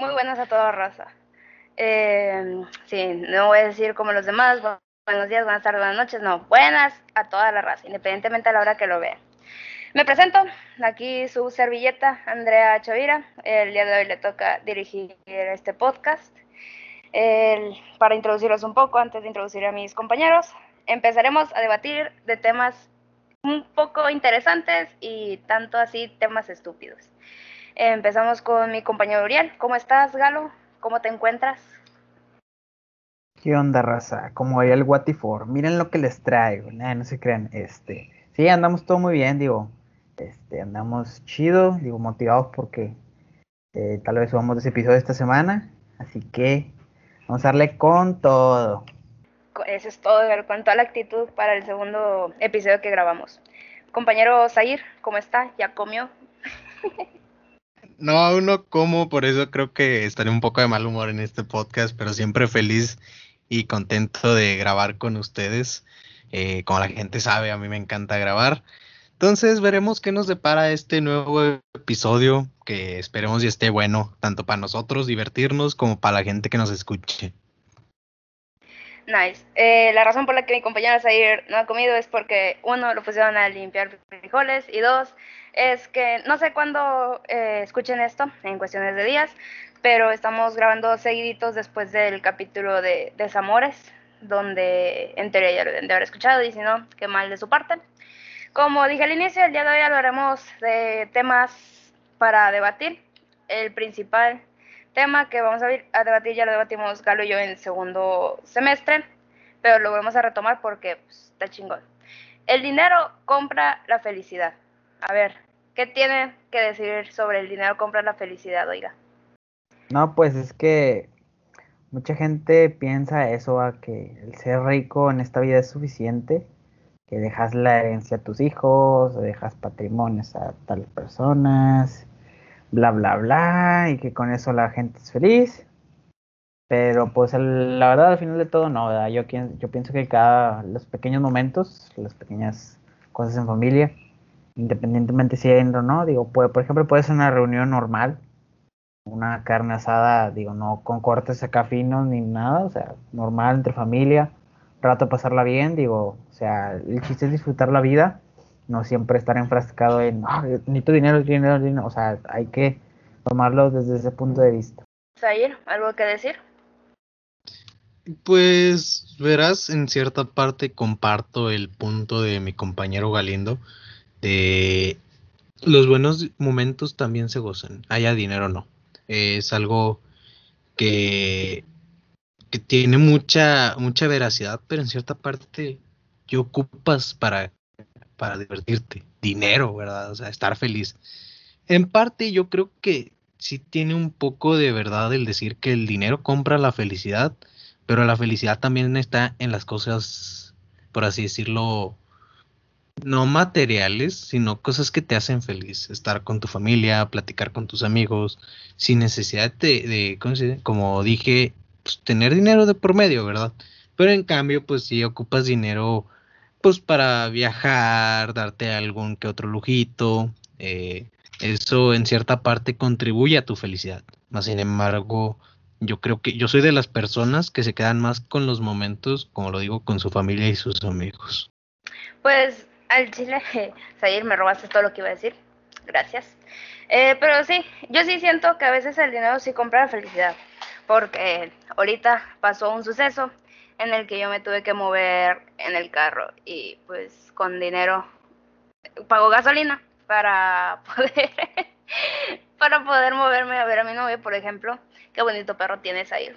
Muy buenas a toda raza. Eh, sí, no voy a decir como los demás, buenos días, buenas tardes, buenas noches, no, buenas a toda la raza, independientemente a la hora que lo vean. Me presento, aquí su servilleta, Andrea Chavira. El día de hoy le toca dirigir este podcast. para introducirlos un poco, antes de introducir a mis compañeros, empezaremos a debatir de temas un poco interesantes y tanto así temas estúpidos. Empezamos con mi compañero Uriel. ¿Cómo estás, Galo? ¿Cómo te encuentras? ¿Qué onda, raza? Como hay el Watifor. Miren lo que les traigo. no se crean. Este, sí, andamos todo muy bien, digo. Este, andamos chido, digo, motivados porque eh, tal vez subamos ese episodio esta semana. Así que vamos a darle con todo. Eso es todo, con toda la actitud para el segundo episodio que grabamos. Compañero Zair, ¿cómo está? ¿Ya comió? No, aún no como, por eso creo que estaré un poco de mal humor en este podcast, pero siempre feliz y contento de grabar con ustedes. Eh, como la gente sabe, a mí me encanta grabar. Entonces veremos qué nos depara este nuevo episodio, que esperemos y esté bueno, tanto para nosotros divertirnos como para la gente que nos escuche. Nice. Eh, la razón por la que mi compañero Zair no ha comido es porque, uno, lo pusieron a limpiar frijoles y dos, es que no sé cuándo eh, escuchen esto, en cuestiones de días, pero estamos grabando seguiditos después del capítulo de Desamores, donde en teoría ya lo deben de haber escuchado y si no, qué mal de su parte. Como dije al inicio, el día de hoy hablaremos de temas para debatir. El principal tema que vamos a, debatir ya lo debatimos Galo y yo en segundo semestre, pero lo vamos a retomar porque pues, está chingón. El dinero compra la felicidad. A ver, ¿qué tiene que decir sobre el dinero compra la felicidad, oiga? No, pues es que mucha gente piensa eso, a que el ser rico en esta vida es suficiente, que dejas la herencia a tus hijos, dejas patrimonios a tales personas, bla, bla, bla, y que con eso la gente es feliz. Pero pues la verdad al final de todo no, ¿verdad? Yo, yo pienso que cada, los pequeños momentos, las pequeñas cosas en familia, independientemente si hay o no, digo, puede, por ejemplo, puede ser una reunión normal, una carne asada, digo, no con cortes acá finos ni nada, o sea, normal entre familia, rato pasarla bien, digo, o sea, el chiste es disfrutar la vida, no siempre estar enfrascado en, ah, necesito dinero, dinero, dinero, o sea, hay que tomarlo desde ese punto de vista. Zair, ¿algo que decir? Pues verás, en cierta parte comparto el punto de mi compañero Galindo de los buenos momentos también se gozan, haya dinero o no. Es algo que, que tiene mucha, mucha veracidad, pero en cierta parte ¿qué ocupas para, para divertirte? Dinero, ¿verdad? O sea, estar feliz. En parte yo creo que sí tiene un poco de verdad el decir que el dinero compra la felicidad, pero la felicidad también está en las cosas, por así decirlo, no materiales, sino cosas que te hacen feliz. Estar con tu familia, platicar con tus amigos, sin necesidad de, como dije, pues, tener dinero de por medio, ¿verdad? Pero en cambio, pues si ocupas dinero, pues para viajar, darte algún que otro lujito, eh, eso en cierta parte contribuye a tu felicidad. Más sin embargo, yo creo que yo soy de las personas que se quedan más con los momentos, como lo digo, con su familia y sus amigos. Pues al chile, Sayir, me robaste todo lo que iba a decir. Gracias. Eh, pero sí, yo sí siento que a veces el dinero sí compra la felicidad. Porque ahorita pasó un suceso en el que yo me tuve que mover en el carro y pues con dinero pago gasolina para poder para poder moverme a ver a mi novio, por ejemplo. Qué bonito perro tienes ahí.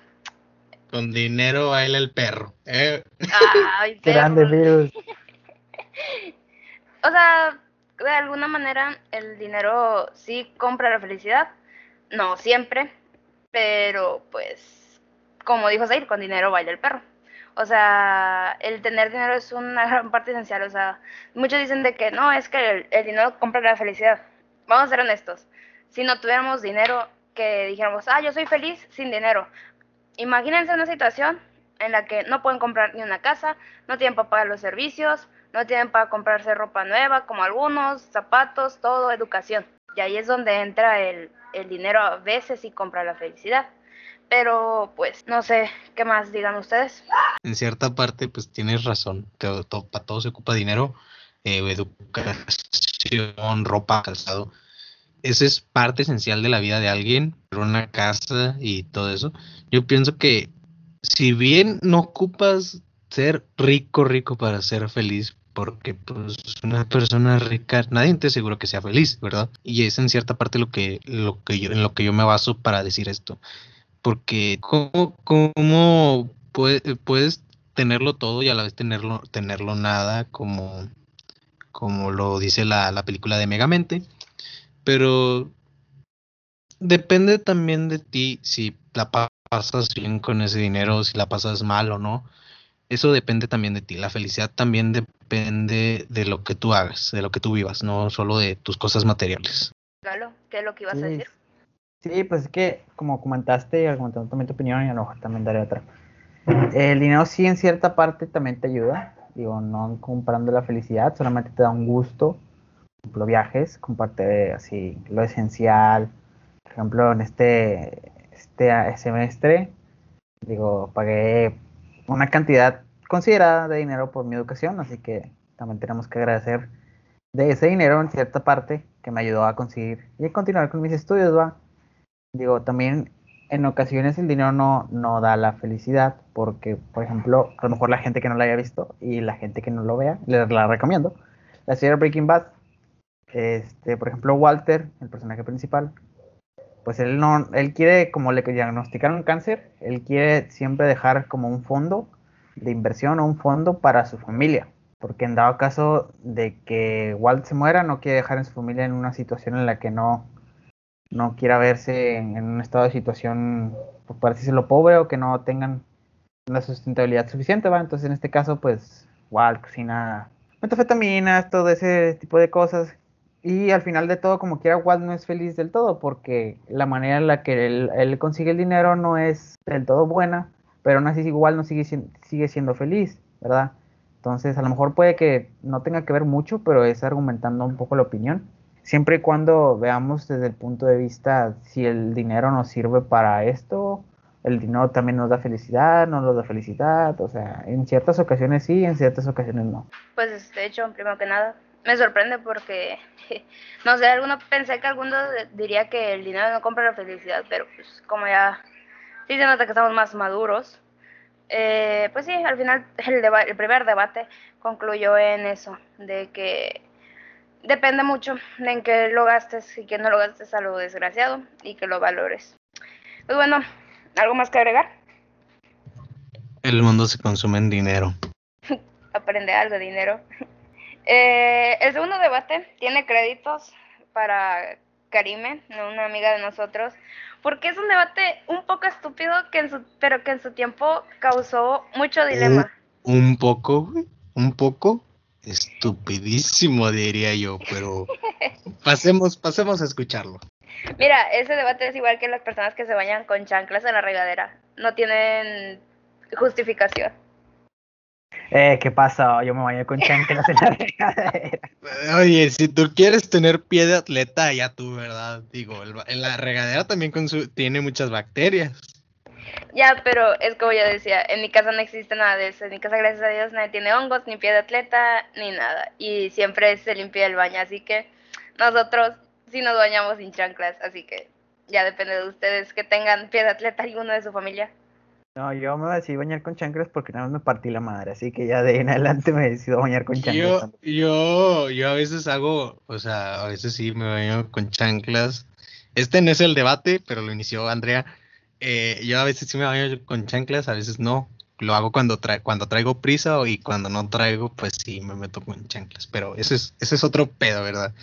Con dinero baila el perro. ¿eh? Ay, Grande virus. o sea, de alguna manera el dinero sí compra la felicidad, no siempre, pero pues, como dijo Zair, con dinero baila el perro. O sea, el tener dinero es una gran parte esencial. O sea, muchos dicen de que no, es que el, dinero compra la felicidad. Vamos a ser honestos. Si no tuviéramos dinero, que dijéramos, ah, yo soy feliz sin dinero. Imagínense una situación en la que no pueden comprar ni una casa, no tienen para pagar los servicios, no tienen para comprarse ropa nueva, como algunos, zapatos, todo, educación. Y ahí es donde entra el, el dinero a veces y compra la felicidad. Pero pues no sé qué más digan ustedes. En cierta parte pues tienes razón, todo, para todo se ocupa dinero, eh, educación, ropa, calzado. Esa es parte esencial de la vida de alguien, una casa y todo eso. Yo pienso que si bien no ocupas ser rico, rico para ser feliz, porque pues una persona rica, nadie te asegura que sea feliz, ¿verdad? Y es en cierta parte lo que, lo que yo, en lo que yo me baso para decir esto. Porque cómo, cómo puedes tenerlo todo y a la vez tenerlo, tenerlo nada, como, como lo dice la, la película de Megamente. Pero depende también de ti si la pasas bien con ese dinero, si la pasas mal o no. Eso depende también de ti. La felicidad también depende de lo que tú hagas, de lo que tú vivas, no solo de tus cosas materiales. Claro, ¿qué es lo que ibas a decir? Sí, pues es que como comentaste, argumentando también tu opinión y a lo mejor también daré otra. El dinero sí en cierta parte también te ayuda, digo, no comprando la felicidad, solamente te da un gusto, por ejemplo, viajes, comparte así lo esencial, por ejemplo, en este este semestre, digo, pagué una cantidad considerada de dinero por mi educación, así que también tenemos que agradecer de ese dinero en cierta parte que me ayudó a conseguir y a continuar con mis estudios, va. Digo, también en ocasiones el dinero no, no da la felicidad, porque, por ejemplo, a lo mejor la gente que no la haya visto y la gente que no lo vea, les la recomiendo. La serie Breaking Bad, este, por ejemplo, Walter, el personaje principal, pues él no, él quiere, como le diagnosticaron cáncer, él quiere siempre dejar como un fondo de inversión o un fondo para su familia. Porque en dado caso de que Walt se muera, no quiere dejar a su familia en una situación en la que no, no quiera verse en, un estado de situación, pues, por lo pobre o que no tengan la sustentabilidad suficiente, ¿va? Entonces en este caso, pues Walt cocina metafetaminas, todo ese tipo de cosas y al final de todo, como quiera, Walt no es feliz del todo, porque la manera en la que él, consigue el dinero no es del todo buena, pero aún así igual no sigue, sigue siendo feliz, ¿verdad? Entonces, a lo mejor puede que no tenga que ver mucho, pero es argumentando un poco la opinión. Siempre y cuando veamos desde el punto de vista si el dinero nos sirve para esto, el dinero también nos da felicidad, no nos da felicidad, o sea, en ciertas ocasiones sí, en ciertas ocasiones no. Pues de hecho, primero que nada, me sorprende porque, no sé, alguno pensé que alguno diría que el dinero no compra la felicidad, pero pues como ya sí se nota que estamos más maduros, eh, pues sí, al final el, el primer debate concluyó en eso, de que depende mucho de en qué lo gastes y que no lo gastes a lo desgraciado y que lo valores. Pues bueno, ¿algo más que agregar? El mundo se consume en dinero. Aprende algo de dinero. Eh, el segundo debate tiene créditos para Karime, una amiga de nosotros, porque es un debate un poco estúpido, que en su, pero que en su tiempo causó mucho dilema. Un, poco, un poco estupidísimo, diría yo, pero pasemos, pasemos a escucharlo. Mira, ese debate es igual que las personas que se bañan con chanclas en la regadera. No tienen justificación. Eh, ¿qué pasa? Yo me baño con chanclas en la regadera. Oye, si tú quieres tener pie de atleta, ya tú, ¿verdad? Digo, en la regadera también tiene muchas bacterias. Ya, pero es como yo decía, en mi casa no existe nada de eso. En mi casa, gracias a Dios, nadie tiene hongos, ni pie de atleta, ni nada. Y siempre se limpia el baño, así que nosotros sí nos bañamos sin chanclas, así que ya depende de ustedes que tengan pie de atleta alguno de su familia. No, yo me decidí bañar con chanclas porque nada más me partí la madre, así que ya de en adelante me decido bañar con chanclas. Yo, yo, yo a veces hago, o sea, a veces sí me baño con chanclas. Este no es el debate, pero lo inició Andrea. Eh, yo a veces sí me baño con chanclas, a veces no. Lo hago cuando, cuando traigo prisa y cuando no traigo, pues sí me meto con chanclas. Pero ese es, ese es otro pedo, ¿verdad?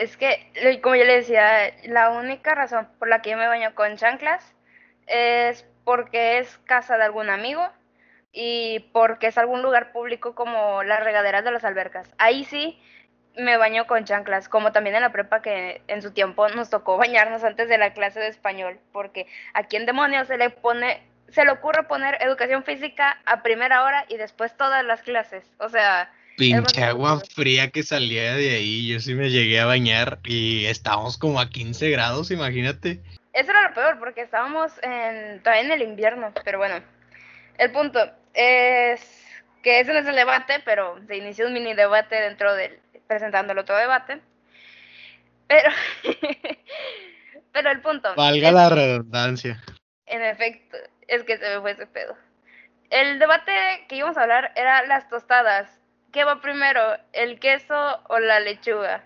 Es que, como yo le decía, la única razón por la que yo me baño con chanclas es porque es casa de algún amigo y porque es algún lugar público como las regaderas de las albercas. Ahí sí me baño con chanclas, como también en la prepa que en su tiempo nos tocó bañarnos antes de la clase de español, porque aquí en demonios se le pone, se le ocurre poner educación física a primera hora y después todas las clases. O sea, Pinche agua fría que salía de ahí. Yo sí me llegué a bañar y estábamos como a 15 grados, imagínate. Eso era lo peor porque estábamos en, todavía en el invierno, pero bueno. El punto es que ese no es el debate, pero se inició un mini debate dentro del, presentando el otro debate. Pero, pero el punto. Valga la redundancia. En efecto, es que se me fue ese pedo. El debate que íbamos a hablar era las tostadas. ¿Qué va primero, el queso o la lechuga?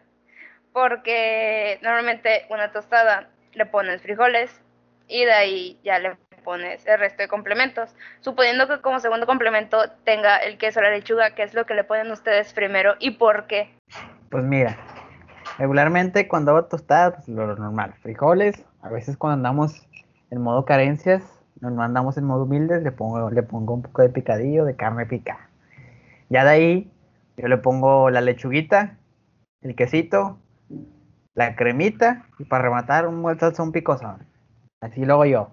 Porque normalmente una tostada le pones frijoles y de ahí ya le pones el resto de complementos. Suponiendo que como segundo complemento tenga el queso o la lechuga, ¿qué es lo que le ponen ustedes primero y por qué? Pues mira, regularmente cuando hago tostadas, pues lo normal, frijoles, a veces cuando andamos en modo carencias, nos andamos en modo humildes, le pongo, le pongo un poco de picadillo de carne pica. Ya de ahí yo le pongo la lechuguita, el quesito, la cremita y para rematar un buen salsón picoso. Así lo hago yo.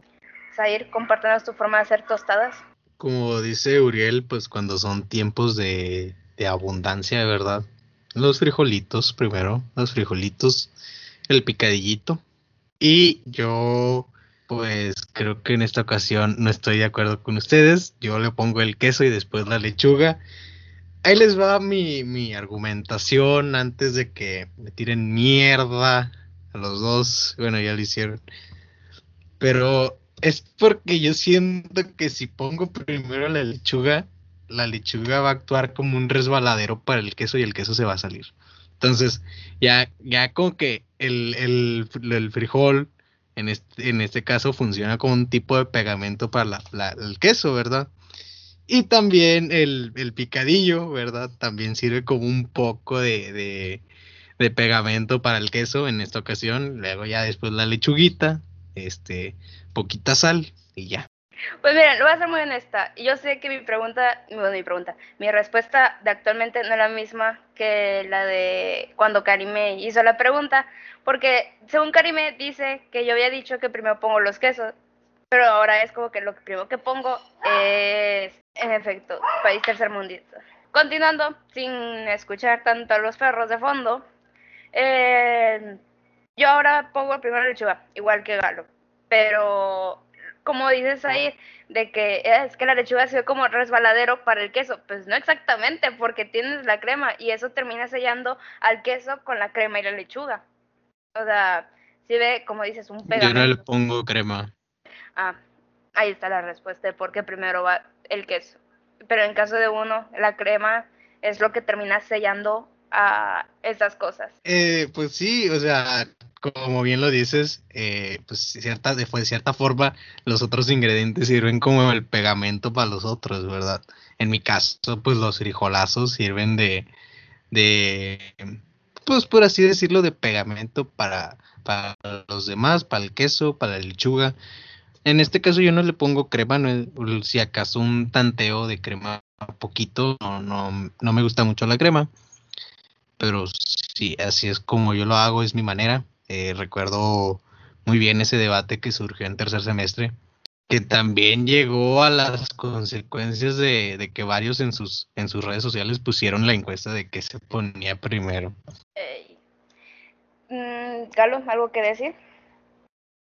Sair, compártanos tu forma de hacer tostadas. Como dice Uriel, pues cuando son tiempos de, de abundancia, de verdad. Los frijolitos primero, los frijolitos, el picadillito. Y yo pues creo que en esta ocasión no estoy de acuerdo con ustedes. Yo le pongo el queso y después la lechuga. Ahí les va mi, mi argumentación antes de que me tiren mierda a los dos. Bueno, ya lo hicieron. Pero es porque yo siento que si pongo primero la lechuga, la lechuga va a actuar como un resbaladero para el queso y el queso se va a salir. Entonces, ya, ya como que el, el, el frijol en este, en este caso funciona como un tipo de pegamento para el queso, ¿verdad? Y también el, picadillo, ¿verdad? También sirve como un poco de, de, pegamento para el queso en esta ocasión. Luego ya después la lechuguita, este, poquita sal y ya. Pues miren, lo voy a ser muy honesta. Yo sé que mi pregunta, bueno, mi pregunta, mi respuesta de actualmente no es la misma que la de cuando Karime hizo la pregunta, porque según Karime dice que yo había dicho que primero pongo los quesos, pero ahora es como que lo primero que pongo es, en efecto, país tercermundista. Continuando, sin escuchar tanto a los perros de fondo, eh, yo ahora pongo primero lechuga, igual que Galo, pero como dices ahí, de que es que la lechuga se ve como resbaladero para el queso. Pues no exactamente, porque tienes la crema y eso termina sellando al queso con la crema y la lechuga. O sea, si ve, como dices, un pegamento. Yo no le pongo crema. Ah, ahí está la respuesta de por qué primero va el queso. Pero en caso de uno, la crema es lo que termina sellando a esas cosas. Eh, pues sí, o sea, como bien lo dices, eh, pues cierta, de cierta forma los otros ingredientes sirven como el pegamento para los otros, ¿verdad? En mi caso, pues los frijolazos sirven de, de pues por así decirlo, de pegamento para, para los demás, para el queso, para la lechuga. En este caso yo no le pongo crema, no, si acaso un tanteo de crema poquito, no, no, no me gusta mucho la crema, pero sí, así es como yo lo hago, es mi manera. Eh, recuerdo muy bien ese debate que surgió en tercer semestre, que también llegó a las consecuencias de, que varios en sus, en sus redes sociales pusieron la encuesta de que se ponía primero. Mm, Galo, ¿algo que decir?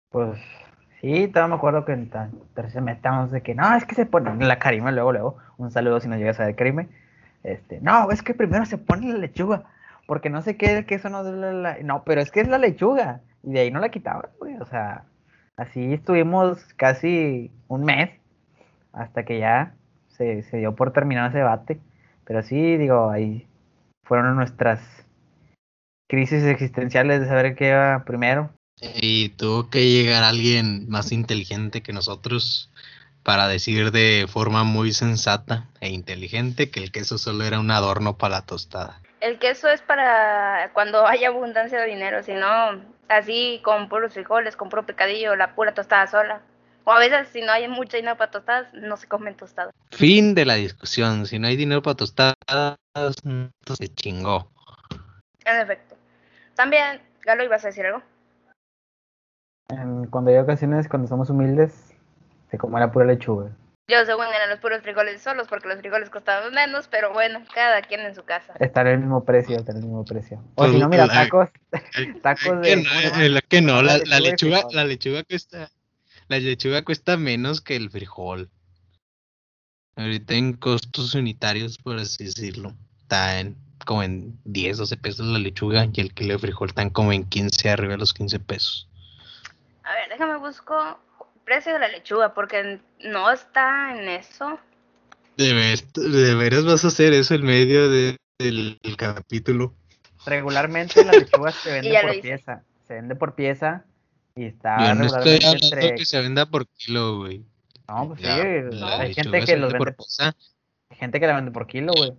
Pues sí, todavía me acuerdo que en tercer semestre estamos de que no, es que se pone la carime luego, luego, un saludo si nos llegas a ver Karime. Este, no, es que primero se pone la lechuga porque no sé qué, que eso no No, pero es que es la lechuga. Y de ahí no la quitaban, güey. O sea, así estuvimos casi un mes hasta que ya se, se dio por terminar ese debate. Pero sí, digo, ahí fueron nuestras crisis existenciales de saber qué iba primero. Y tuvo que llegar alguien más inteligente que nosotros para decir de forma muy sensata e inteligente que el queso solo era un adorno para la tostada el queso es para cuando hay abundancia de dinero, si no, así con puros frijoles, con puro picadillo, la pura tostada sola. O a veces si no hay mucho dinero para tostadas, no se comen tostadas. Fin de la discusión. Si no hay dinero para tostadas, se chingó. En efecto. También, Galo, ¿ibas a decir algo? cuando hay ocasiones, cuando somos humildes, se come la pura lechuga. Yo según eran los puros frijoles solos porque los frijoles costaban menos, pero bueno, cada quien en su casa. Estará el mismo precio, estará el mismo precio. O si no, mira, tacos, tacos de... La que no, la, la lechuga, la lechuga cuesta, la lechuga cuesta menos que el frijol. Ahorita en costos unitarios, por así decirlo, está en como en 10, 12 pesos la lechuga y el kilo de frijol están como en 15, arriba de los 15 pesos. A ver, déjame busco precio de la lechuga, porque no está en eso. De, veras vas a hacer eso en medio del capítulo. Regularmente la lechuga se vende por pieza. Se vende por pieza y está. Yo no estoy hablando que se venda por kilo, güey. No, pues sí, hay gente que los vende por pieza. Hay gente que la vende por kilo, güey.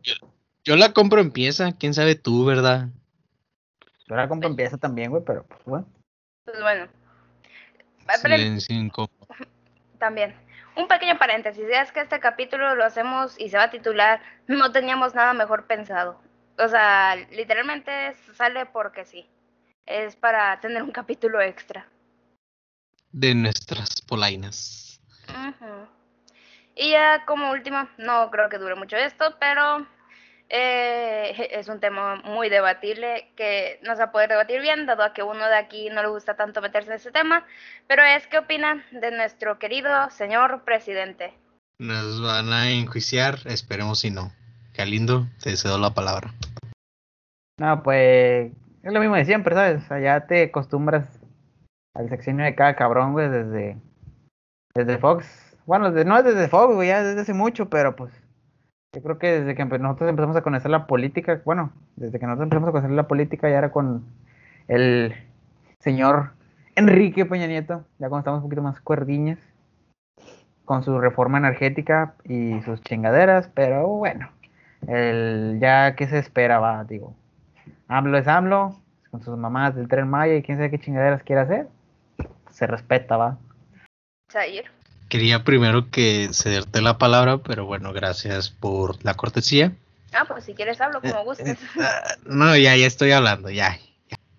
Yo, la compro en pieza, quién sabe tú, ¿verdad? Yo la compro en pieza también, güey, pero pues bueno. Pues bueno, también. Un pequeño paréntesis, es que este capítulo lo hacemos y se va a titular No teníamos nada mejor pensado. O sea, literalmente sale porque sí. Es para tener un capítulo extra. De nuestras polainas. Y ya como último, no creo que dure mucho esto, pero eh, es un tema muy debatible que no se va a poder debatir bien, dado a que uno de aquí no le gusta tanto meterse en ese tema, pero es qué opina de nuestro querido señor presidente. Nos van a enjuiciar, esperemos si no. Qué lindo, te cedo la palabra. No, pues es lo mismo de siempre, ¿sabes? Allá te acostumbras al sexenio de cada cabrón, güey, desde, desde Fox. Bueno, no es desde Fox, güey, ya desde hace mucho, pero pues yo creo que desde que nosotros empezamos a conocer la política, bueno, desde que nosotros empezamos a conocer la política ya era con el señor Enrique Peña Nieto, ya cuando estamos un poquito más cuerdiñas, con su reforma energética y sus chingaderas, pero bueno, el, ya que se espera, va, digo, AMLO es AMLO, con sus mamás del tren Maya y quién sabe qué chingaderas quiere hacer, se respeta, va. Quería primero que cederte la palabra, pero bueno, gracias por la cortesía. Ah, pues si quieres hablo como gustes. Eh, ah, no, ya, ya estoy hablando, ya,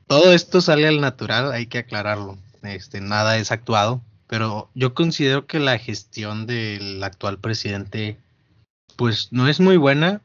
Todo esto sale al natural, hay que aclararlo. Este, nada es actuado, pero yo considero que la gestión del actual presidente, pues no es muy buena,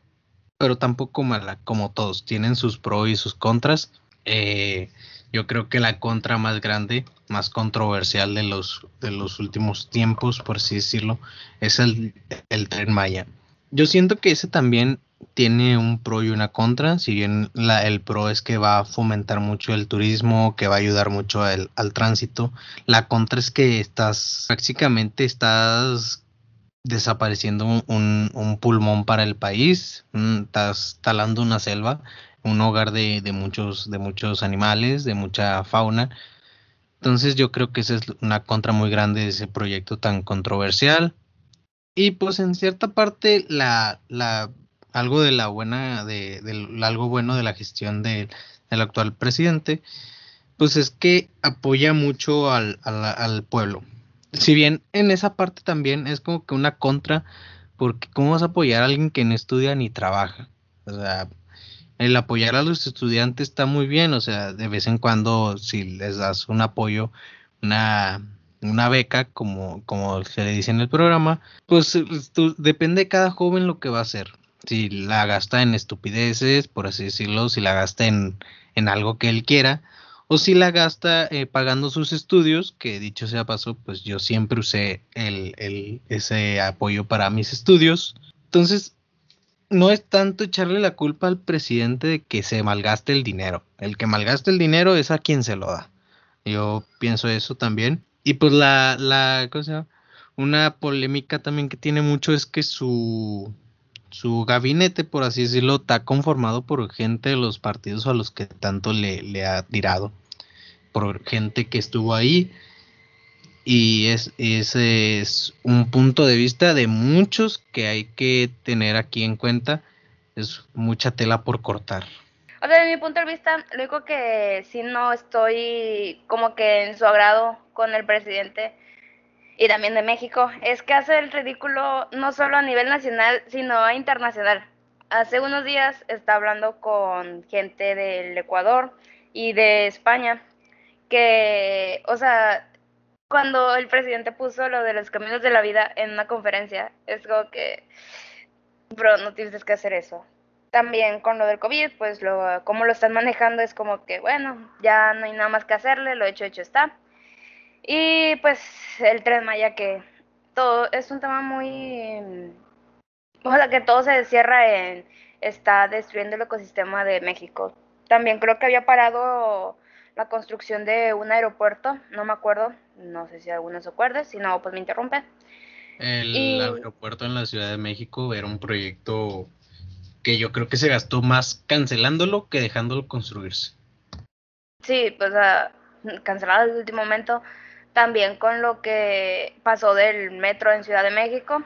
pero tampoco mala, como todos. Tienen sus pros y sus contras. Eh, yo creo que la contra más grande, más controversial de los, de los últimos tiempos, por así decirlo, es el, el tren Maya. Yo siento que ese también tiene un pro y una contra, si bien la, el pro es que va a fomentar mucho el turismo, que va a ayudar mucho al, tránsito, la contra es que estás, prácticamente estás desapareciendo un, un, pulmón para el país, mm, estás talando una selva un hogar de, de, muchos, de muchos animales, de mucha fauna. Entonces yo creo que esa es una contra muy grande de ese proyecto tan controversial. Y pues en cierta parte la, la algo de la buena, de, algo bueno de la gestión de, del actual presidente, pues es que apoya mucho al, al, al pueblo. Si bien en esa parte también es como que una contra, porque ¿cómo vas a apoyar a alguien que no estudia ni trabaja? O sea, el apoyar a los estudiantes está muy bien, o sea, de vez en cuando si les das un apoyo, una, una beca, como, como se le dice en el programa, pues depende de cada joven lo que va a hacer. Si la gasta en estupideces, por así decirlo, si la gasta en, en algo que él quiera, o si la gasta eh, pagando sus estudios, que dicho sea paso, pues yo siempre usé el, el, ese apoyo para mis estudios. Entonces, no es tanto echarle la culpa al presidente de que se malgaste el dinero. El que malgaste el dinero es a quien se lo da. Yo pienso eso también. Y pues la, la cosa, una polémica también que tiene mucho es que su, su gabinete, por así decirlo, está conformado por gente de los partidos a los que tanto le, le ha tirado. Por gente que estuvo ahí y es, ese es un punto de vista de muchos que hay que tener aquí en cuenta. Es mucha tela por cortar. O sea, de mi punto de vista, lo único que sí no estoy como que en su agrado con el presidente y también de México es que hace el ridículo no solo a nivel nacional, sino internacional. Hace unos días está hablando con gente del Ecuador y de España que, o sea, cuando el presidente puso lo de los caminos de la vida en una conferencia, es como que, bro, no tienes que hacer eso. También con lo del COVID, pues lo, cómo lo están manejando es como que, bueno, ya no hay nada más que hacerle, lo hecho, hecho está. Y pues el tren Maya que todo es un tema muy... O sea, que todo se cierra en... está destruyendo el ecosistema de México. También creo que había parado la construcción de un aeropuerto, no me acuerdo, no sé si alguno se acuerde, si no, pues me interrumpe. El aeropuerto en la Ciudad de México era un proyecto que yo creo que se gastó más cancelándolo que dejándolo construirse. Sí, pues uh, cancelado el último momento. También con lo que pasó del metro en Ciudad de México,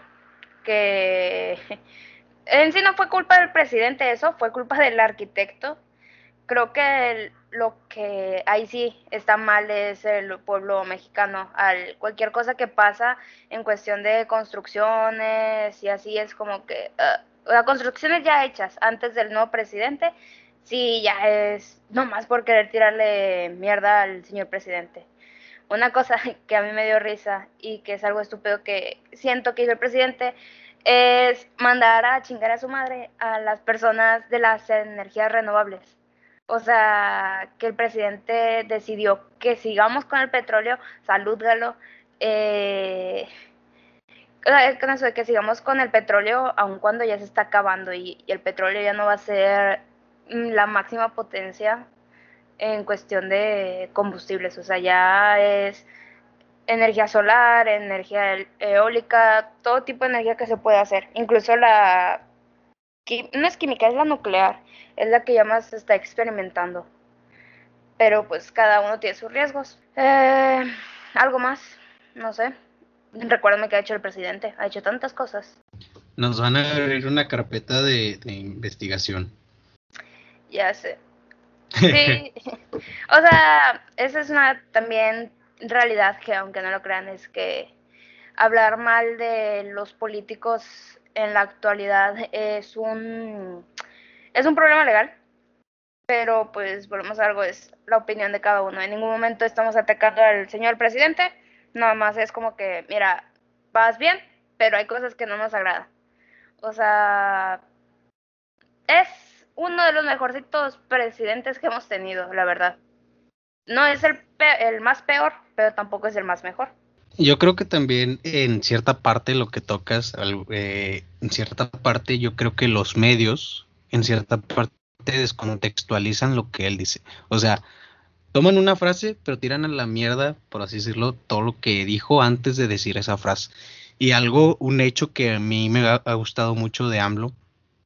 que en sí no fue culpa del presidente eso, fue culpa del arquitecto. Creo que lo que ahí sí está mal es el pueblo mexicano. Al, cualquier cosa que pasa en cuestión de construcciones y así es como que uh, las construcciones ya hechas antes del nuevo presidente, sí ya es nomás por querer tirarle mierda al señor presidente. Una cosa que a mí me dio risa y que es algo estúpido que siento que hizo el presidente es mandar a chingar a su madre a las personas de las energías renovables o sea, que el presidente decidió que sigamos con el petróleo, eh, con eso de que sigamos con el petróleo aun cuando ya se está acabando y, el petróleo ya no va a ser la máxima potencia en cuestión de combustibles, o sea, ya es energía solar, energía eólica, todo tipo de energía que se puede hacer, incluso la no es química, es la nuclear, es la que ya más se está experimentando. Pero pues cada uno tiene sus riesgos. Eh, algo más, no sé. Recuérdame que ha hecho el presidente, ha hecho tantas cosas. Nos van a abrir una carpeta de, de investigación. Ya sé. Sí, o sea, esa es una también realidad que aunque no lo crean es que hablar mal de los políticos en la actualidad es un, es un problema legal, pero pues volvemos a algo, es la opinión de cada uno. En ningún momento estamos atacando al señor presidente, nada más es como que, mira, vas bien, pero hay cosas que no nos agradan. O sea, es uno de los mejorcitos presidentes que hemos tenido, la verdad. No es el, el más peor, pero tampoco es el más mejor. Yo creo que también en cierta parte lo que tocas, eh, en cierta parte yo creo que los medios, en cierta parte descontextualizan lo que él dice. O sea, toman una frase, pero tiran a la mierda, por así decirlo, todo lo que dijo antes de decir esa frase. Y algo, un hecho que a mí me ha, gustado mucho de AMLO,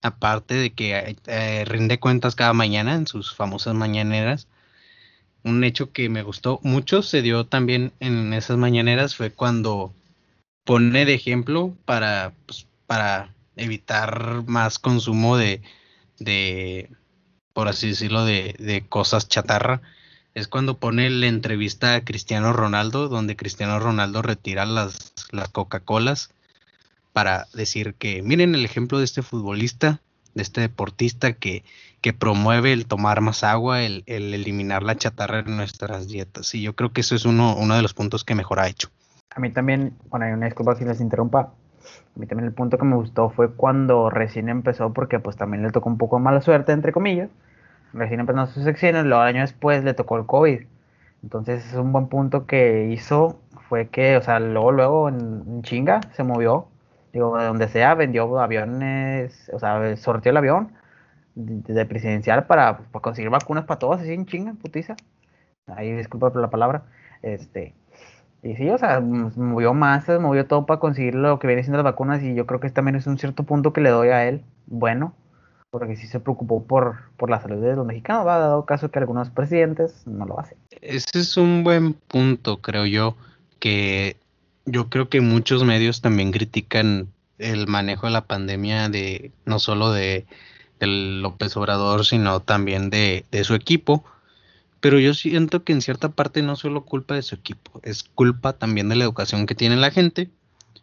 aparte de que eh, rinde cuentas cada mañana en sus famosas mañaneras, un hecho que me gustó mucho se dio también en esas mañaneras fue cuando pone de ejemplo para, pues, para evitar más consumo de, de por así decirlo, de, de cosas chatarra. Es cuando pone la entrevista a Cristiano Ronaldo, donde Cristiano Ronaldo retira las, las Coca-Colas para decir que miren el ejemplo de este futbolista, de este deportista que que promueve el tomar más agua, el, eliminar la chatarra en nuestras dietas. Y yo creo que eso es uno, uno de los puntos que mejor ha hecho. A mí también, bueno, hay una disculpa si les interrumpa. A mí también el punto que me gustó fue cuando recién empezó, porque pues también le tocó un poco mala suerte, entre comillas. Recién empezó sus secciones, luego año después le tocó el COVID. Entonces es un buen punto que hizo, fue que, o sea, luego, luego en, chinga se movió. Digo, de donde sea, vendió aviones, o sea, sorteó el avión de, presidencial para, conseguir vacunas para todos, así en chinga, putiza. Ahí disculpa por la palabra. Este, y sí, o sea, movió masas, movió todo para conseguir lo que viene siendo las vacunas y yo creo que también es un cierto punto que le doy a él, bueno, porque sí se preocupó por, por la salud de los mexicanos, ha dado caso que algunos presidentes no lo hacen. Ese es un buen punto, creo yo, que yo creo que muchos medios también critican el manejo de la pandemia de no solo de del López Obrador, sino también de, su equipo. Pero yo siento que en cierta parte no solo culpa de su equipo, es culpa también de la educación que tiene la gente.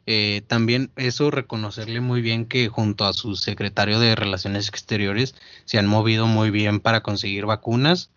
Eh, también eso reconocerle muy bien que junto a su secretario de Relaciones Exteriores se han movido muy bien para conseguir vacunas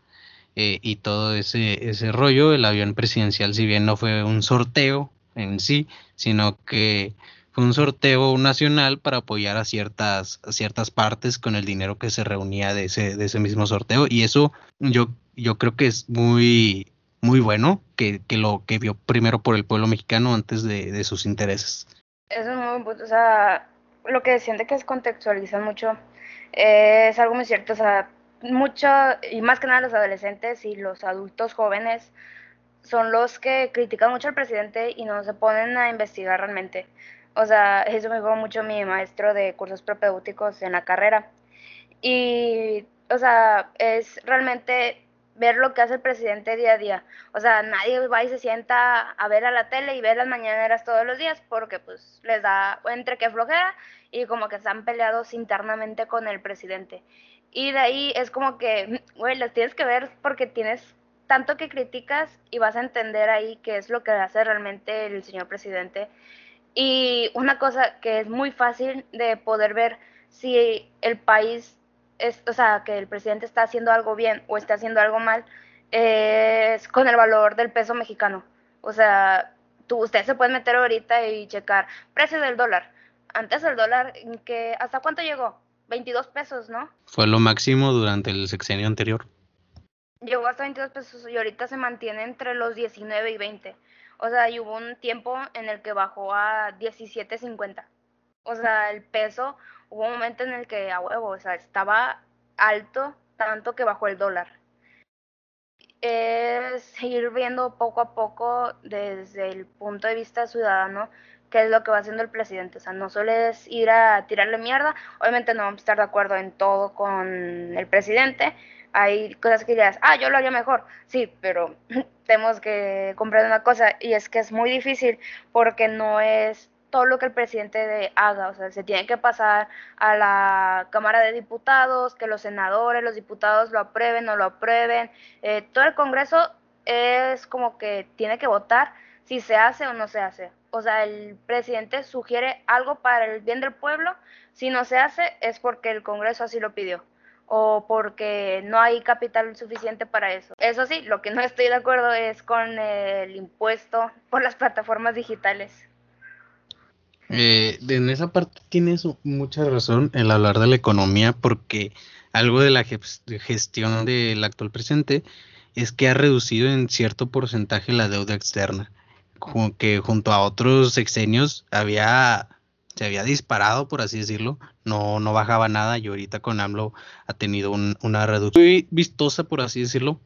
eh, y todo ese, ese rollo. El avión presidencial, si bien no fue un sorteo en sí, sino que fue un sorteo nacional para apoyar a ciertas, ciertas partes con el dinero que se reunía de ese, de ese mismo sorteo. Y eso yo, yo creo que es muy, muy bueno que, que lo que vio primero por el pueblo mexicano antes de, de sus intereses. Eso es muy, o sea, lo que siente que es contextualizan mucho es algo muy cierto, o sea, mucho, y más que nada los adolescentes y los adultos jóvenes son los que critican mucho al presidente y no se ponen a investigar realmente. O sea, eso me dijo mucho mi maestro de cursos propedéuticos en la carrera. Y, o sea, es realmente ver lo que hace el presidente día a día. O sea, nadie va y se sienta a ver a la tele y ver las mañaneras todos los días porque pues les da entre que flojera y como que están peleados internamente con el presidente. Y de ahí es como que, güey, las tienes que ver porque tienes tanto que criticas y vas a entender ahí qué es lo que hace realmente el señor presidente. Y una cosa que es muy fácil de poder ver si el país es, o sea, que el presidente está haciendo algo bien o está haciendo algo mal, es con el valor del peso mexicano. O sea, tú, usted se puede meter ahorita y checar precio del dólar. Antes el dólar, que ¿hasta cuánto llegó? 22 pesos, ¿no? Fue lo máximo durante el sexenio anterior. Llegó hasta 22 pesos y ahorita se mantiene entre los 19 y 20. O sea, y hubo un tiempo en el que bajó a 17.50. O sea, el peso, hubo un momento en el que a huevo, o sea, estaba alto tanto que bajó el dólar. Es ir viendo poco a poco desde el punto de vista ciudadano qué es lo que va haciendo el presidente. O sea, no solo ir a tirarle mierda. Obviamente no vamos a estar de acuerdo en todo con el presidente. Hay cosas que dirás, ah, yo lo haría mejor. Sí, pero tenemos que comprender una cosa y es que es muy difícil porque no es todo lo que el presidente haga, o sea, se tiene que pasar a la Cámara de Diputados, que los senadores, los diputados lo aprueben o lo aprueben, eh, todo el Congreso es como que tiene que votar si se hace o no se hace. O sea, el presidente sugiere algo para el bien del pueblo, si no se hace es porque el Congreso así lo pidió o porque no hay capital suficiente para eso. Eso sí, lo que no estoy de acuerdo es con el impuesto por las plataformas digitales. Eh, en esa parte tienes mucha razón el hablar de la economía porque algo de la gestión del actual presidente es que ha reducido en cierto porcentaje la deuda externa, que junto a otros sexenios había se había disparado, por así decirlo, no, no bajaba nada y ahorita con AMLO ha tenido una reducción muy vistosa, por así decirlo.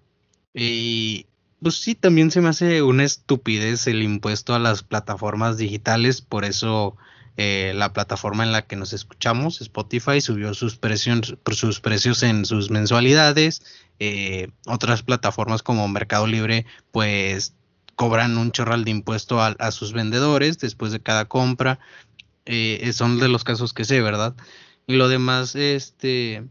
Y pues sí, también se me hace una estupidez el impuesto a las plataformas digitales, por eso eh, la plataforma en la que nos escuchamos, Spotify, subió sus precios, sus precios en sus mensualidades. Eh, otras plataformas como Mercado Libre, pues cobran un chorral de impuesto a, a, sus vendedores después de cada compra. Eh, son de los casos que sé, ¿verdad? Y lo demás, este,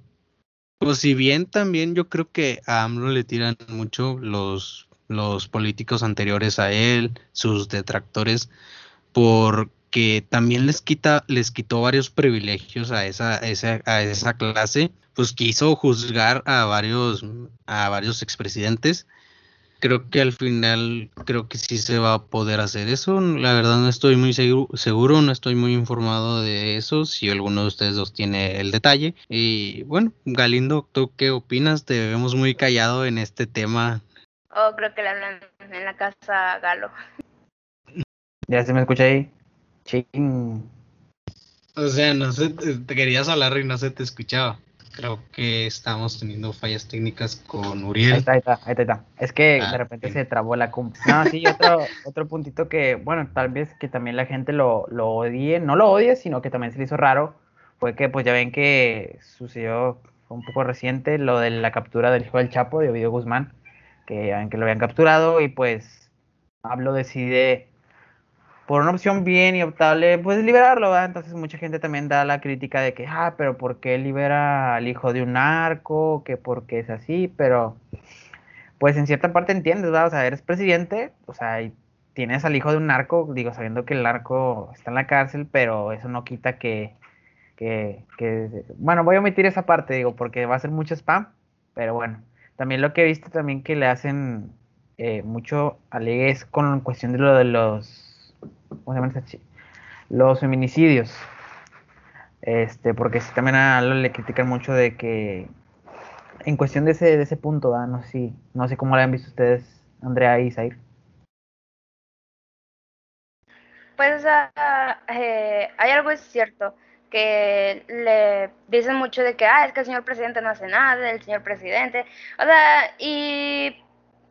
pues si bien también yo creo que a AMLO le tiran mucho los los políticos anteriores a él, sus detractores, porque también les quita, les quitó varios privilegios a esa, esa, a esa clase, pues quiso juzgar a varios, a varios expresidentes. Creo que al final, creo que sí se va a poder hacer eso. La verdad no estoy muy seguro, seguro no estoy muy informado de eso, si alguno de ustedes dos tiene el detalle. Y bueno, Galindo, ¿tú qué opinas? Te vemos muy callado en este tema Oh, creo que le hablan en la casa Galo. ¿Ya se me escucha ahí? Ching. O sea, no sé, te querías hablar y no se te escuchaba. Creo que estamos teniendo fallas técnicas con Uriel. Ahí está, ahí está, ahí está. Es que ah, de repente se trabó la comp. No, sí, otro, otro puntito que, bueno, tal vez que también la gente lo, lo odie, no lo odie, sino que también se le hizo raro, fue que pues ya ven que sucedió, un poco reciente, lo de la captura del hijo del Chapo, de Ovidio Guzmán que, que lo habían capturado y pues Pablo decide por una opción bien y optable, pues liberarlo, ¿verdad? Entonces mucha gente también da la crítica de que, ah, pero ¿por qué libera al hijo de un narco? Que porque es así, pero pues en cierta parte entiendes, ¿verdad? O sea, eres presidente, o sea, y tienes al hijo de un narco, digo, sabiendo que el narco está en la cárcel, pero eso no quita que, que, que bueno, voy a omitir esa parte, digo, porque va a ser mucho spam, pero bueno, también lo que he visto también que le hacen eh, mucho alegue es con cuestión de lo de los, ¿cómo Los feminicidios. Este, porque sí, también a lo le critican mucho de que en cuestión de ese, de ese punto, no sé no sé cómo lo han visto ustedes, Andrea y Zair. Pues eh, hay algo es cierto, que le dicen mucho de que, ah, es que el señor presidente no hace nada, el señor presidente, o sea, y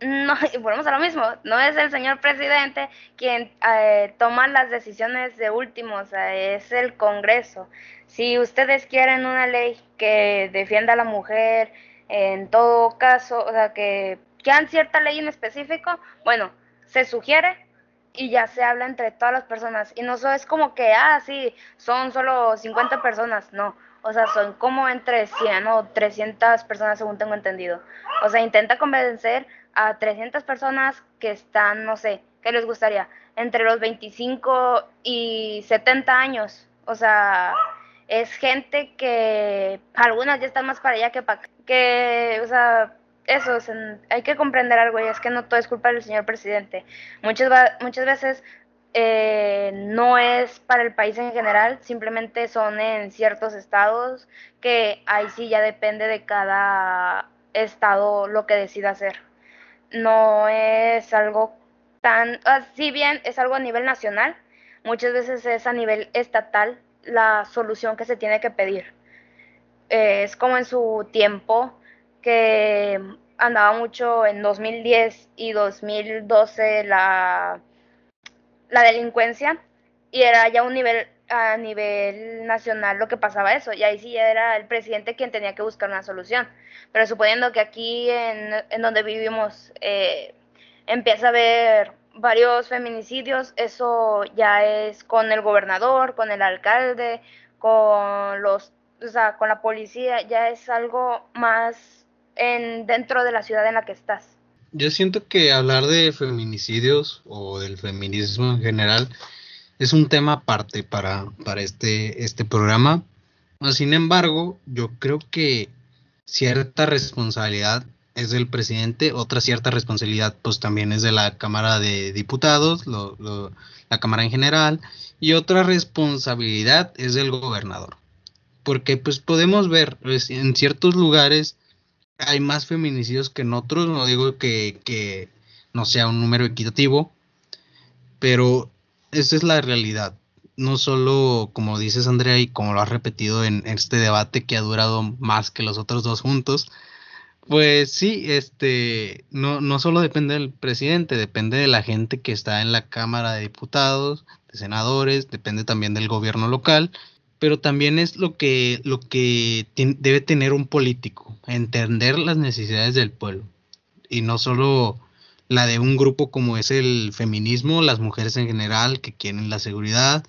no, y volvemos a lo mismo, no es el señor presidente quien eh, toma las decisiones de último, es el Congreso. Si ustedes quieren una ley que defienda a la mujer, en todo caso, o sea, que quieran cierta ley en específico, bueno, se sugiere y ya se habla entre todas las personas. Y no es como que, ah, sí, son solo 50 personas, no. O sea, son como entre 100 o 300 personas, según tengo entendido. O sea, intenta convencer a 300 personas que están, no sé, ¿qué les gustaría? Entre los 25 y 70 años. O sea, es gente que algunas ya están más para allá que para que, o sea, eso, hay que comprender algo y es que no todo es culpa del señor presidente. Muchas, muchas veces eh, no es para el país en general, simplemente son en ciertos estados que ahí sí ya depende de cada estado lo que decida hacer. No es algo tan, ah, si bien es algo a nivel nacional, muchas veces es a nivel estatal la solución que se tiene que pedir. Eh, es como en su tiempo que andaba mucho en 2010 y 2012 la, la delincuencia y era ya un nivel a nivel nacional lo que pasaba eso y ahí sí era el presidente quien tenía que buscar una solución pero suponiendo que aquí en, en donde vivimos eh, empieza a haber varios feminicidios eso ya es con el gobernador con el alcalde con los o sea con la policía ya es algo más en, dentro de la ciudad en la que estás. Yo siento que hablar de feminicidios o del feminismo en general es un tema aparte para, para este, este programa. Sin embargo, yo creo que cierta responsabilidad es del presidente, otra cierta responsabilidad pues también es de la Cámara de Diputados, la Cámara en general, y otra responsabilidad es del gobernador. Porque pues podemos ver pues, en ciertos lugares hay más feminicidios que en otros, no digo que, no sea un número equitativo, pero esa es la realidad. No solo, como dices Andrea, y como lo has repetido en este debate que ha durado más que los otros dos juntos, pues sí, este, no, no solo depende del presidente, depende de la gente que está en la Cámara de Diputados, de senadores, depende también del gobierno local pero también es lo que, lo que debe tener un político, entender las necesidades del pueblo y no solo la de un grupo como es el feminismo, las mujeres en general que quieren la seguridad.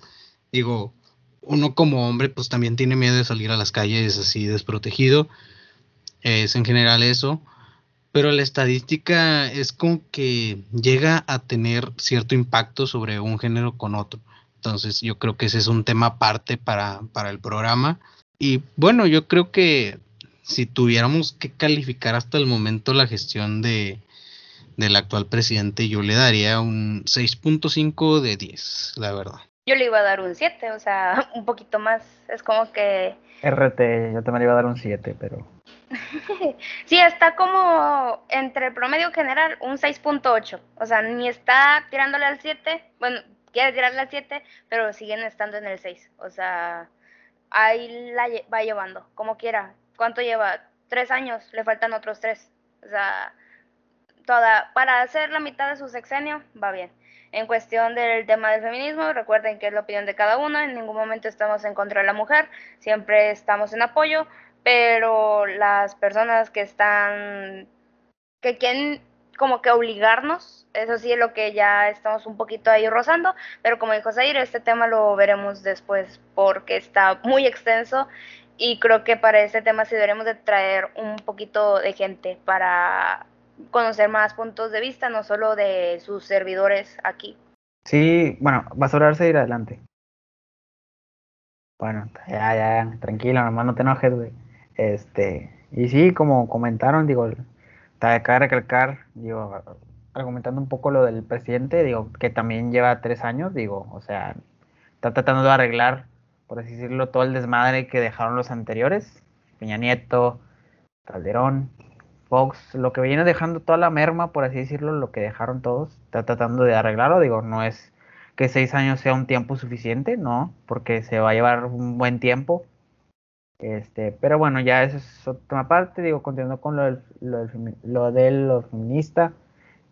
Digo, uno como hombre pues también tiene miedo de salir a las calles así desprotegido, es en general eso, pero la estadística es como que llega a tener cierto impacto sobre un género con otro. Entonces yo creo que ese es un tema aparte para, para el programa. Y bueno, yo creo que si tuviéramos que calificar hasta el momento la gestión de, del actual presidente, yo le daría un 6.5 de 10, la verdad. Yo le iba a dar un 7, o sea, un poquito más. Es como que... RT, yo también le iba a dar un 7, pero... sí, está como entre el promedio general un 6.8. O sea, ni está tirándole al 7. Bueno, quiere tirar la 7, pero siguen estando en el 6. O sea, ahí la va llevando, como quiera. ¿Cuánto lleva? Tres años, le faltan otros tres. O sea, toda, para hacer la mitad de su sexenio, va bien. En cuestión del tema del feminismo, recuerden que es la opinión de cada uno, en ningún momento estamos en contra de la mujer, siempre estamos en apoyo, pero las personas que están, que quieren como que obligarnos, eso sí es lo que ya estamos un poquito ahí rozando, pero como dijo Zaire, este tema lo veremos después porque está muy extenso y creo que para este tema sí deberemos de traer un poquito de gente para conocer más puntos de vista, no solo de sus servidores aquí. Sí, bueno, vas a hablar ir adelante. Bueno, ya, ya, tranquilo, nomás no te enojes, güey. Este, y sí, como comentaron, digo, Está de recalcar, digo, argumentando un poco lo del presidente, digo, que también lleva tres años, digo, o sea, está tratando de arreglar, por así decirlo, todo el desmadre que dejaron los anteriores, Peña Nieto, Calderón, Fox, lo que viene dejando toda la merma, por así decirlo, lo que dejaron todos, está tratando de arreglarlo, digo, no es que seis años sea un tiempo suficiente, no, porque se va a llevar un buen tiempo, este, pero bueno, ya eso es otra parte, digo, continuando con lo del, lo lo de los feministas,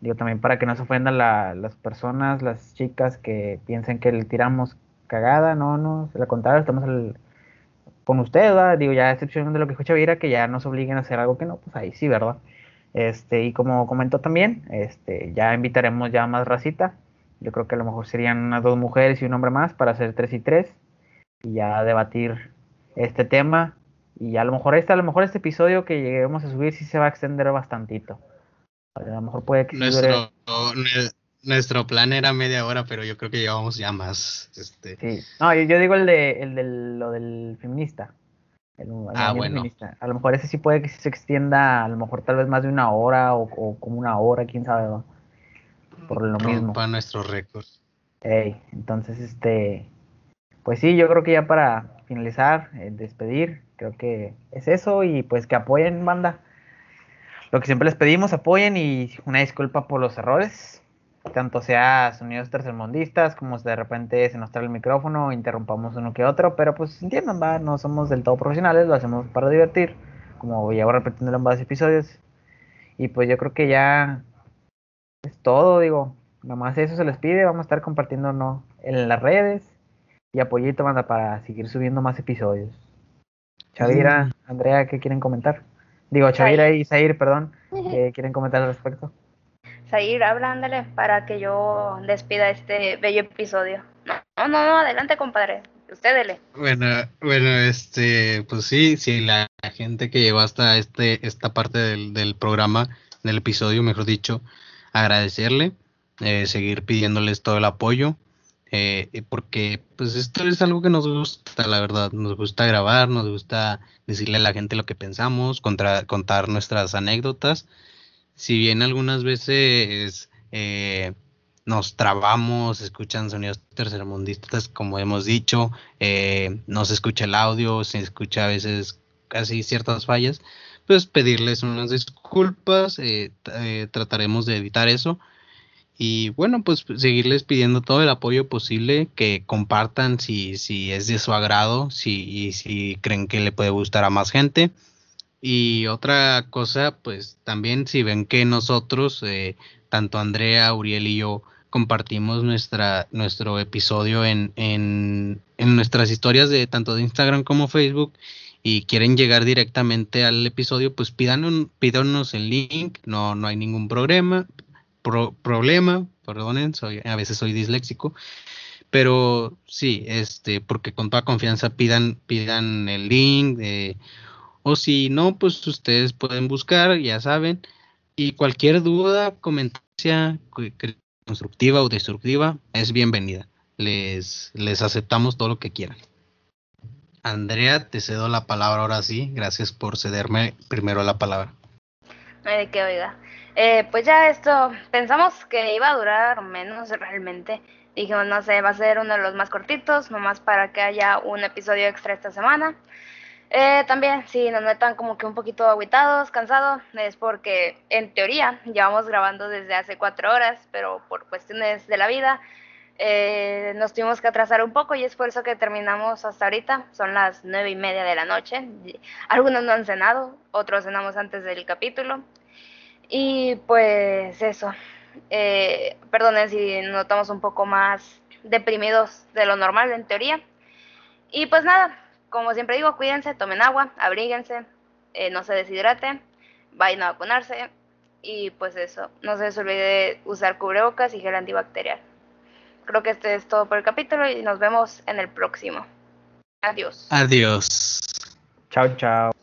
digo, también para que no se ofendan las personas, las chicas que piensen que le tiramos cagada, no, no, al contrario, estamos con ustedes, digo, ya a excepción de lo que dijo Chavira, que ya nos obliguen a hacer algo que no, pues ahí sí, ¿verdad? Este, y como comentó también, este, ya invitaremos ya más racita, yo creo que a lo mejor serían unas dos mujeres y un hombre más para hacer tres y tres, y ya debatir este tema. Y a lo mejor este, a lo mejor este episodio que lleguemos a subir sí se va a extender bastantito. A lo mejor puede que nuestro, nuestro plan era media hora, pero yo creo que llevamos ya más. Este... Sí. No, yo, digo el de, el de lo del feminista. ah, bueno. A lo mejor ese sí puede que se extienda, a lo mejor tal vez más de una hora o, como una hora, quién sabe. Por lo mismo. Para nuestro récord. entonces, este, pues sí, yo creo que ya para finalizar, eh, despedir, creo que es eso y pues que apoyen banda. Lo que siempre les pedimos, apoyen y una disculpa por los errores, tanto sea sonidos tercermundistas como si de repente se nos trae el micrófono, interrumpamos uno que otro, pero pues entiendan, va, no somos del todo profesionales, lo hacemos para divertir, como llevo repitiendo en varios episodios. Y pues yo creo que ya es todo, digo, nada más eso se les pide, vamos a estar compartiendo ¿no? en las redes y apoyito, manda, para seguir subiendo más episodios. Chavira. Andrea, ¿qué quieren comentar? Digo, Chavira y Zair, perdón, ¿qué quieren comentar al respecto? Zair, habla, para que yo despida este bello episodio. No, no, no, adelante, compadre. Usted dele. Bueno, bueno, este, pues sí, sí, la gente que llegó hasta este, esta parte del, del programa, del episodio, mejor dicho, agradecerle, eh, seguir pidiéndoles todo el apoyo. Eh, porque pues esto es algo que nos gusta, la verdad, nos gusta grabar, nos gusta decirle a la gente lo que pensamos, contar nuestras anécdotas. Si bien algunas veces eh, nos trabamos, escuchan sonidos tercermundistas, como hemos dicho, eh, no se escucha el audio, se escucha a veces casi ciertas fallas, pues pedirles unas disculpas, trataremos de evitar eso y bueno, pues seguirles pidiendo todo el apoyo posible, que compartan si, si es de su agrado, si, y si creen que le puede gustar a más gente. Y otra cosa, pues también si ven que nosotros, eh, tanto Andrea, Uriel y yo, compartimos nuestra, nuestro episodio en, en, en nuestras historias de tanto de Instagram como Facebook y quieren llegar directamente al episodio, pues pidan pídanos el link, no, no hay ningún problema, problema, perdonen, soy, a veces soy disléxico, pero sí, este, porque con toda confianza pidan, pidan el link, o si no, pues ustedes pueden buscar, ya saben, y cualquier duda, comentaria constructiva o destructiva es bienvenida. Les, les aceptamos todo lo que quieran. Andrea, te cedo la palabra ahora sí. Gracias por cederme primero la palabra. Hay de qué, oiga. Eh, pues ya esto, pensamos que iba a durar menos realmente. Dijimos, no sé, va a ser uno de los más cortitos, nomás para que haya un episodio extra esta semana. Eh, también, si nos notan como que un poquito aguitados, cansados, es porque en teoría llevamos grabando desde hace cuatro horas, pero por cuestiones de la vida eh, nos tuvimos que atrasar un poco y es por eso que terminamos hasta ahorita. Son las nueve y media de la noche. Algunos no han cenado, otros cenamos antes del capítulo. Y pues eso, eh, perdonen si notamos un poco más deprimidos de lo normal en teoría. Y pues nada, como siempre digo, cuídense, tomen agua, abríguense, eh, no se deshidraten, vayan a vacunarse y pues eso, no se les olvide usar cubrebocas y gel antibacterial. Creo que este es todo por el capítulo y nos vemos en el próximo. Adiós. Adiós. Chao, chao.